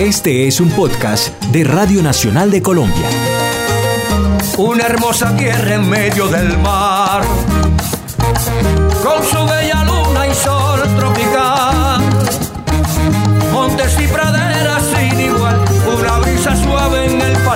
Este es un podcast de Radio Nacional de Colombia. Una hermosa tierra en medio del mar, con su bella luna y sol tropical, montes y praderas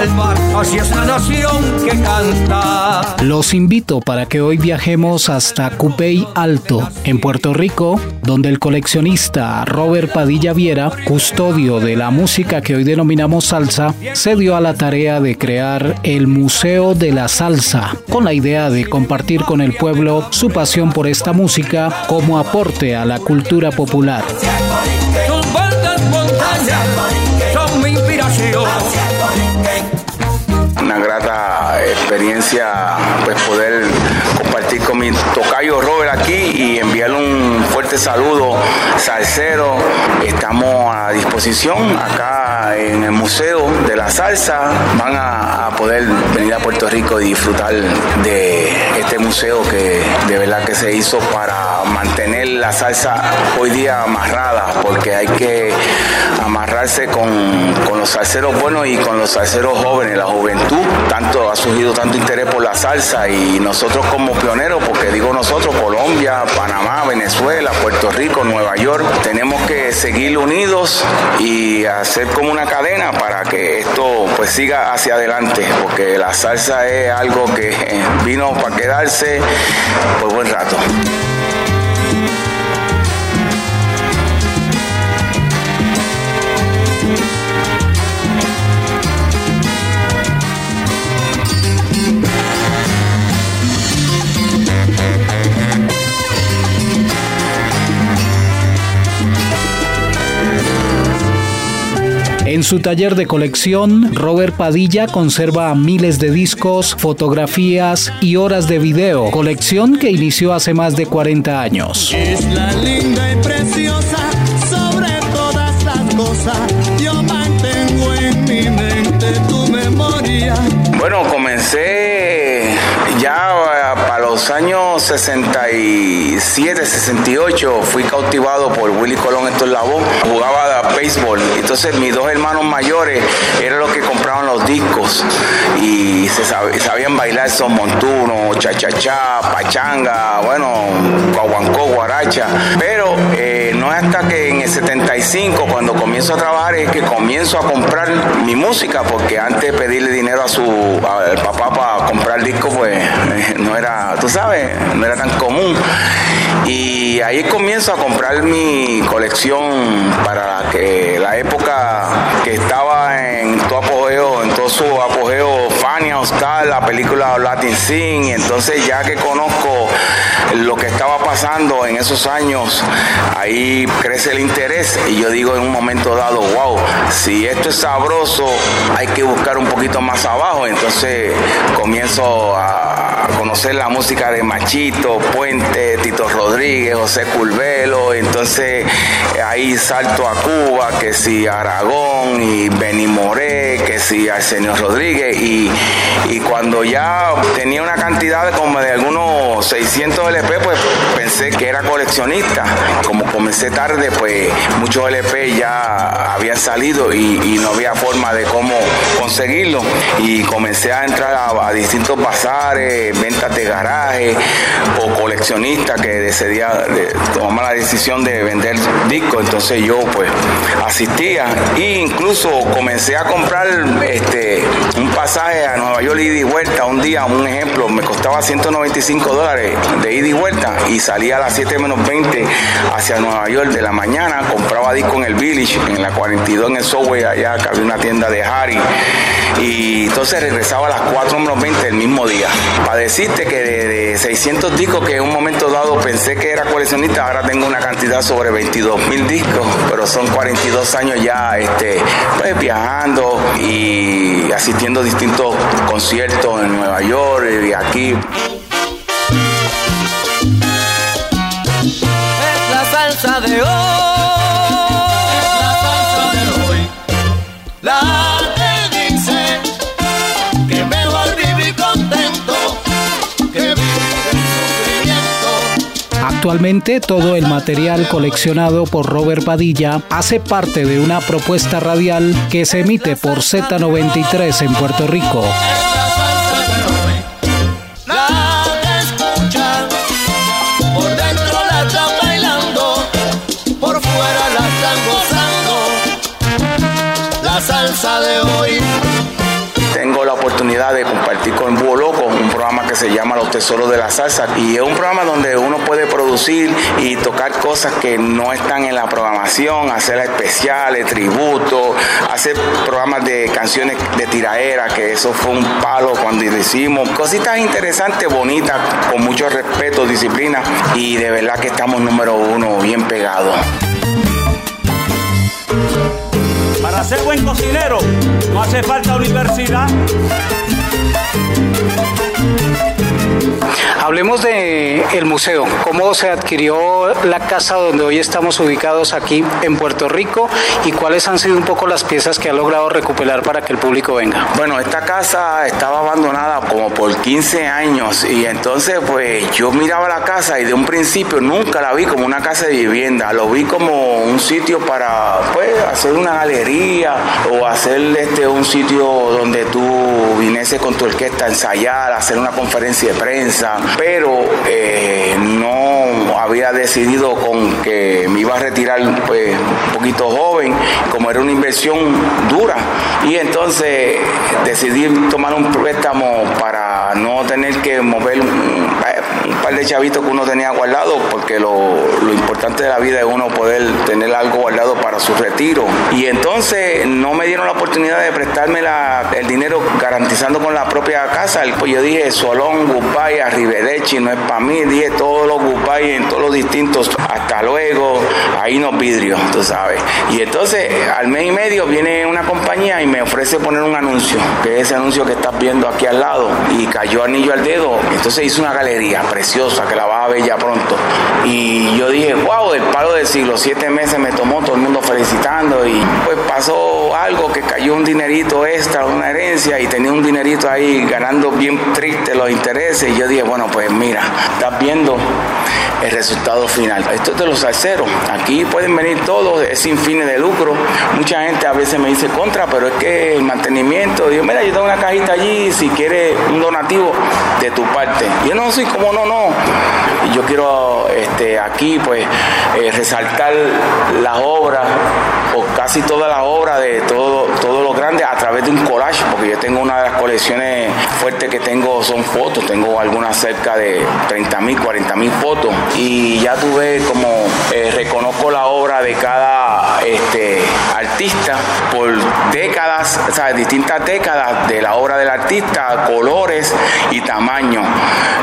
palmar, así es la nación que canta. Los invito para que hoy viajemos hasta Cupey Alto, en Puerto Rico, donde el coleccionista Robert Padilla Viera, custodio de la música que hoy denominamos salsa, se dio a la tarea de crear el Museo de la Salsa, con la idea de compartir con el pueblo su pasión por esta música como aporte a la cultura popular. Montañas son mi inspiración. Experiencia pues poder compartir con mi tocayo Robert aquí y enviarle un fuerte saludo salsero. Estamos a disposición acá en el Museo de la Salsa. Van a, a poder venir a Puerto Rico y disfrutar de este museo que de verdad que se hizo para mantener la salsa hoy día amarrada porque hay que amarrarse con, con los salseros buenos y con los salseros jóvenes, la juventud, tanto ha surgido tanto interés por la salsa y nosotros como pioneros, porque digo nosotros, Colombia, Panamá, Venezuela, Puerto Rico, Nueva York, tenemos que seguir unidos y hacer como una cadena para que esto pues siga hacia adelante, porque la salsa es algo que vino para quedarse por buen rato. Su taller de colección, Robert Padilla conserva miles de discos, fotografías y horas de video, colección que inició hace más de 40 años. Es la linda y preciosa sobre todas las cosas. Yo mantengo en mi mente tu memoria. Bueno, comencé años 67, 68, fui cautivado por Willy Colón Héctor Lavoe, jugaba béisbol, entonces mis dos hermanos mayores eran los que compraban los discos. Y se sab- sabían bailar son montuno, cha-cha-cha, pachanga, bueno, guaguancó, guaracha, pero eh, no es hasta que 75 cuando comienzo a trabajar es que comienzo a comprar mi música porque antes pedirle dinero a su papá para comprar discos pues eh, no era, tú sabes, no era tan común. Y ahí comienzo a comprar mi colección para la película Latin Sing, y entonces ya que conozco lo que estaba pasando en esos años, ahí crece el interés y yo digo en un momento dado, wow, si esto es sabroso, hay que buscar un poquito más abajo, entonces comienzo a conocer la música de Machito, Puente, Tito Rodríguez, José Curvelo, entonces ahí salto a Cuba, que si Aragón y Benny Moré, que si Arsenio Rodríguez. Y, y cuando ya tenía una cantidad como de algunos 600 LP, pues pensé que era coleccionista. Como comencé tarde, pues muchos LP ya habían salido y, y no había forma de cómo conseguirlo. Y comencé a entrar a, a distintos bazares, ventas de garaje o coleccionistas que decidía de, tomar la decisión de vender discos, entonces yo pues asistía e incluso comencé a comprar este un pasaje a Nueva York ida y vuelta. Un día, un ejemplo, me costaba 195 dólares de ida y vuelta y salía a las 7 menos 20 hacia Nueva York de la mañana, compraba disco en el Village, en la 42 en el Subway allá que había una tienda de Harry. Y entonces regresaba a las 4 menos 20 el mismo día. Para decirte que de, de 600 discos que en un momento dado pensé que era coleccionista, ahora tengo una cantidad sobre 22 mil discos, pero son 42 años ya este, pues, viajando y asistiendo a distintos conciertos en Nueva York y aquí. Es la salsa de. Actualmente todo el material coleccionado por Robert Padilla hace parte de una propuesta radial que se emite por Z93 en Puerto Rico. salsa de hoy. Tengo la oportunidad de compartir con Búho Loco un programa que se llama Los Tesoros de la Salsa y es un programa donde uno puede producir y tocar cosas que no están en la programación, hacer especiales, tributos, hacer programas de canciones de tiraera, que eso fue un palo cuando hicimos, cositas interesantes, bonitas, con mucho respeto, disciplina y de verdad que estamos número uno, bien pegados. Para ser buen cocinero no hace falta universidad. Hablemos de el museo, cómo se adquirió la casa donde hoy estamos ubicados aquí en Puerto Rico y cuáles han sido un poco las piezas que ha logrado recuperar para que el público venga. Bueno, esta casa estaba abandonada como por 15 años y entonces pues yo miraba la casa y de un principio nunca la vi como una casa de vivienda, lo vi como un sitio para pues hacer una galería o hacer este un sitio donde tú viniese con tu orquesta a ensayar, hacer una conferencia de prensa, pero eh, no había decidido con que me iba a retirar pues, un poquito joven, como era una inversión dura, y entonces decidí tomar un préstamo para no tener que chavitos que uno tenía guardado, porque lo, importante de la vida es uno poder tener algo guardado para su retiro. Y entonces no me dieron la oportunidad de prestarme el dinero garantizando con la propia casa. Pues yo dije, Solón, goodbye, Arrivederci, no es para mí. Dije todos los goodbye en todos los distintos. Hasta luego, ahí nos vidrios, tú sabes. Y entonces al mes y medio viene una compañía y me ofrece poner un anuncio, que es ese anuncio que estás viendo aquí al lado. Y cayó anillo al dedo. Entonces hice una galería preciosa que la vas a ver ya pronto. Y yo dije, wow, el palo del siglo, siete meses me tomó todo el mundo felicitando y pues pasó algo que cayó un dinerito extra, una herencia y tenía un dinerito ahí ganando bien triste los intereses y yo dije, bueno, pues mira, estás viendo el resultado final. Esto es de los salseros. Aquí pueden venir todos, es sin fines de lucro. Mucha gente a veces me dice contra, pero es que el mantenimiento, digo, mira, yo tengo una cajita allí, si quieres un donativo de tu parte. Yo no soy como no, no. Yo quiero este, aquí pues eh, resaltar las obras o casi todas las obras de todo, todo lo a través de un collage, porque yo tengo una de las colecciones fuertes que tengo son fotos, tengo algunas cerca de 30 mil, 40 mil fotos. Y ya tuve como eh, reconozco la obra de cada distintas décadas de la obra del artista, colores y tamaño.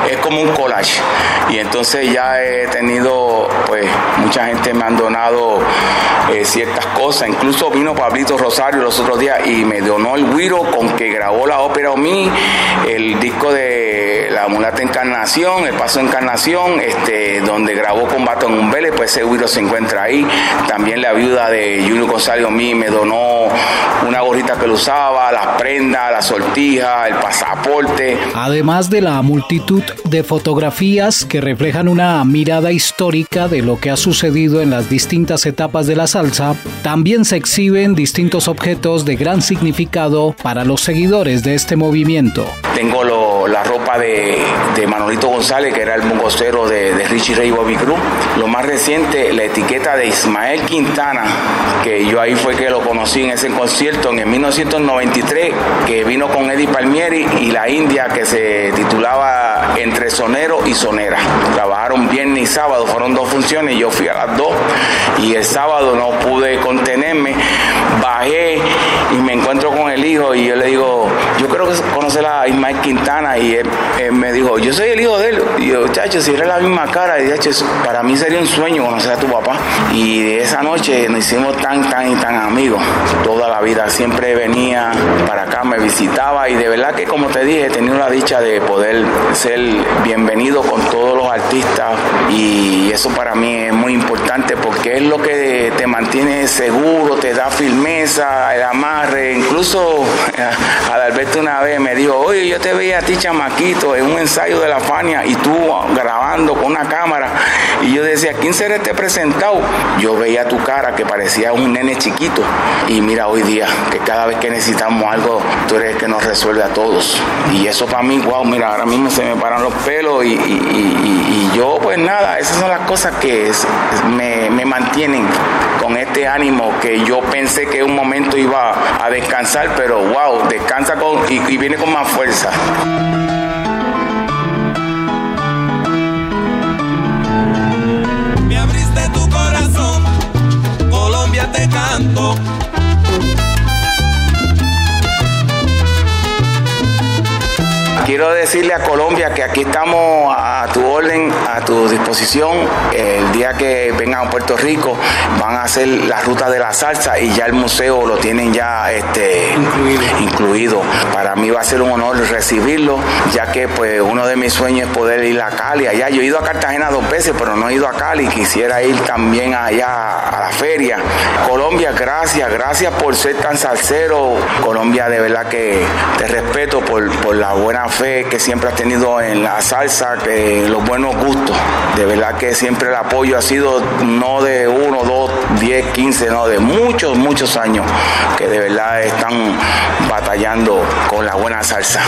Es como un collage. Y entonces ya he tenido, pues, mucha gente me ha donado eh, ciertas cosas. Incluso vino Pablito Rosario los otros días y me donó el guiro con que grabó la ópera Omi, el disco de La Mulata Encarnación, El Paso Encarnación, este, donde grabó con Baton Umbele, pues ese se encuentra ahí. También la viuda de Julio González Omi me donó una gorrita que lo usaba, las prendas, la sortija, el pasaporte. Además de la multitud de fotografías que reflejan una mirada histórica de lo que ha sucedido en las distintas etapas de la salsa, también se exhiben distintos objetos de gran significado para los seguidores de este movimiento. Tengo la ropa de, Manolito González, que era el mongocero de, de Richie Ray Bobby Cruz. Lo más reciente, la etiqueta de Ismael Quintana, que yo ahí fue que lo conocí en ese concierto en el 1993, que vino con Eddie Palmieri y la India, que se titulaba Entre Sonero y Sonera. Trabajaron viernes y sábado, fueron dos funciones, yo fui a las dos y el sábado no pude contenerme, bajé y me encuentro con el hijo y yo le digo, yo creo que conocer a Ismael Quintana y él, me dijo, yo soy el hijo de él. Y yo, chacho, si era la misma cara, y para mí sería un sueño conocer a tu papá. Y de esa noche nos hicimos tan, tan y tan amigos. Toda la vida siempre venía para acá, me visitaba y de verdad que como te dije, tenido la dicha de poder ser bienvenido con todos los artistas y eso para mí es muy importante porque es lo que te mantiene seguro, te da firmeza, el amarre. Incluso Adalberto una vez me dijo, oye, yo te veía a ti chamaquito en un ensayo de la Fania y tú grabando con una cámara. Y yo decía, ¿quién será este presentado? Yo veía tu cara que parecía un nene chiquito. Y mira hoy día, que cada vez que necesitamos algo, tú eres el que nos resuelve a todos. Y eso para mí, wow, mira, ahora mismo se me paran los pelos y, yo, pues nada, esas son las cosas que me, me mantienen con este ánimo que yo pensé que un momento iba a descansar, pero wow, descansa con, y, viene con más fuerza. Canto. Quiero decirle a Colombia que aquí estamos a tu orden, a tu disposición. El día que vengan a Puerto Rico van a hacer la ruta de la salsa y ya el museo lo tienen ya este, incluido. Para mí va a ser un honor recibirlo, ya que pues uno de mis sueños es poder ir a Cali allá. Yo he ido a Cartagena dos veces, pero no he ido a Cali. Quisiera ir también allá a la feria. Colombia, gracias, gracias por ser tan salsero. Colombia, de verdad que te respeto por, por la buena fe que siempre has tenido en la salsa, que los buenos gustos. De verdad que siempre el apoyo ha sido no de uno, dos, diez, quince, no, de muchos, muchos años que de verdad están batallando con la buena salsa.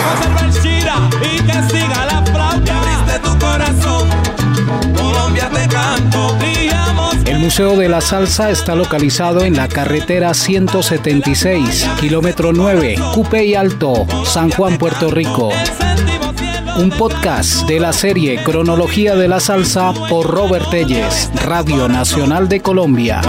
Museo de la Salsa está localizado en la carretera 176, kilómetro 9, Cupe Alto, San Juan, Puerto Rico. Un podcast de la serie Cronología de la Salsa por Robert Telles, Radio Nacional de Colombia.